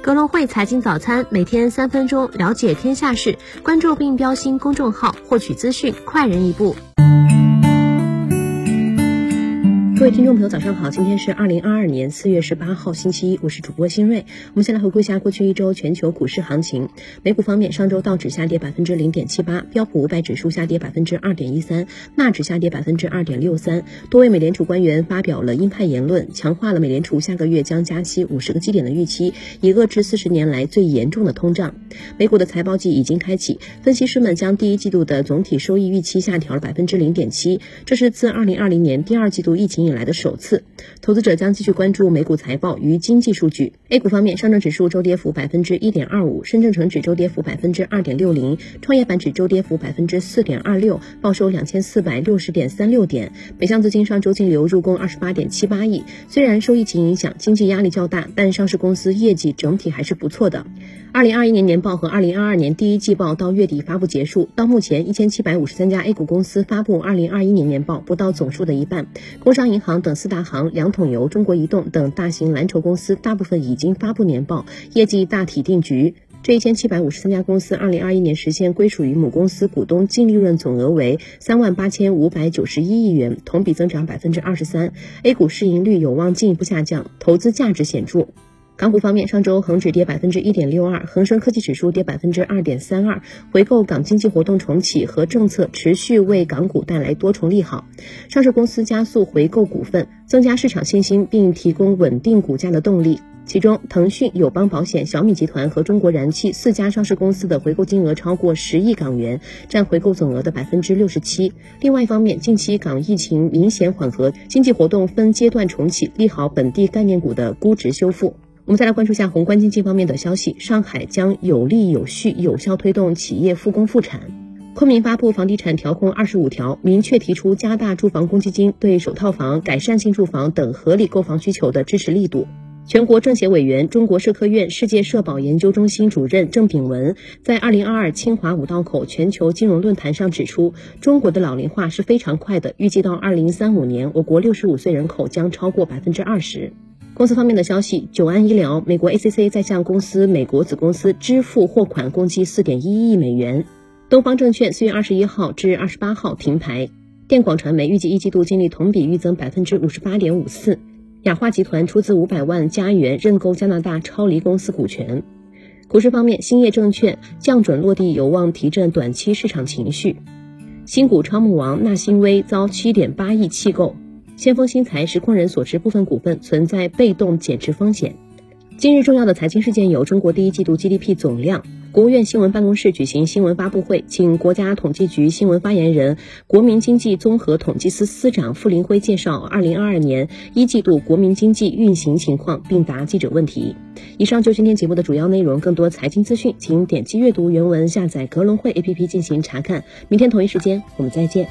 格隆汇财经早餐，每天三分钟了解天下事，关注并标新公众号，获取资讯快人一步。各位听众朋友，早上好！今天是二零二二年四月十八号，星期一，我是主播新锐。我们先来回顾一下过去一周全球股市行情。美股方面，上周道指下跌百分之零点七八，标普五百指数下跌百分之二点一三，纳指下跌百分之二点六三。多位美联储官员发表了鹰派言论，强化了美联储下个月将加息五十个基点的预期，以遏制四十年来最严重的通胀。美股的财报季已经开启，分析师们将第一季度的总体收益预期下调了百分之零点七，这是自二零二零年第二季度疫情以来的首次，投资者将继续关注美股财报与经济数据。A 股方面，上证指数周跌幅百分之一点二五，深证成指周跌幅百分之二点六零，创业板指周跌幅百分之四点二六，报收两千四百六十点三六点。北向资金上周净流入共二十八点七八亿，虽然受疫情影响，经济压力较大，但上市公司业绩整体还是不错的。二零二一年年报和二零二二年第一季报到月底发布结束，到目前一千七百五十三家 A 股公司发布二零二一年年报，不到总数的一半。工商银行等四大行、两桶油、中国移动等大型蓝筹公司大部分已经发布年报，业绩大体定局。这一千七百五十三家公司，二零二一年实现归属于母公司股东净利润总额为三万八千五百九十一亿元，同比增长百分之二十三。A 股市盈率有望进一步下降，投资价值显著。港股方面，上周恒指跌百分之一点六二，恒生科技指数跌百分之二点三二。回购港经济活动重启和政策持续为港股带来多重利好，上市公司加速回购股份，增加市场信心，并提供稳定股价的动力。其中，腾讯、友邦保险、小米集团和中国燃气四家上市公司的回购金额超过十亿港元，占回购总额的百分之六十七。另外一方面，近期港疫情明显缓和，经济活动分阶段重启，利好本地概念股的估值修复。我们再来关注一下宏观经济方面的消息。上海将有力有序、有效推动企业复工复产。昆明发布房地产调控二十五条，明确提出加大住房公积金对首套房、改善性住房等合理购房需求的支持力度。全国政协委员、中国社科院世界社保研究中心主任郑炳文在二零二二清华五道口全球金融论坛上指出，中国的老龄化是非常快的，预计到二零三五年，我国六十五岁人口将超过百分之二十。公司方面的消息，久安医疗美国 ACC 在向公司美国子公司支付货款共计四点一亿美元。东方证券四月二十一号至二十八号停牌。电广传媒预计一季度净利同比预增百分之五十八点五四。雅化集团出资五百万加元认购加拿大超离公司股权。股市方面，兴业证券降准落地有望提振短期市场情绪。新股超募王纳新微遭七点八亿弃购。先锋新材实控人所持部分股份存在被动减持风险。今日重要的财经事件有：中国第一季度 GDP 总量。国务院新闻办公室举行新闻发布会，请国家统计局新闻发言人、国民经济综合统计司司长傅林辉介绍二零二二年一季度国民经济运行情况，并答记者问题。以上就今天节目的主要内容，更多财经资讯，请点击阅读原文，下载格隆汇 APP 进行查看。明天同一时间，我们再见。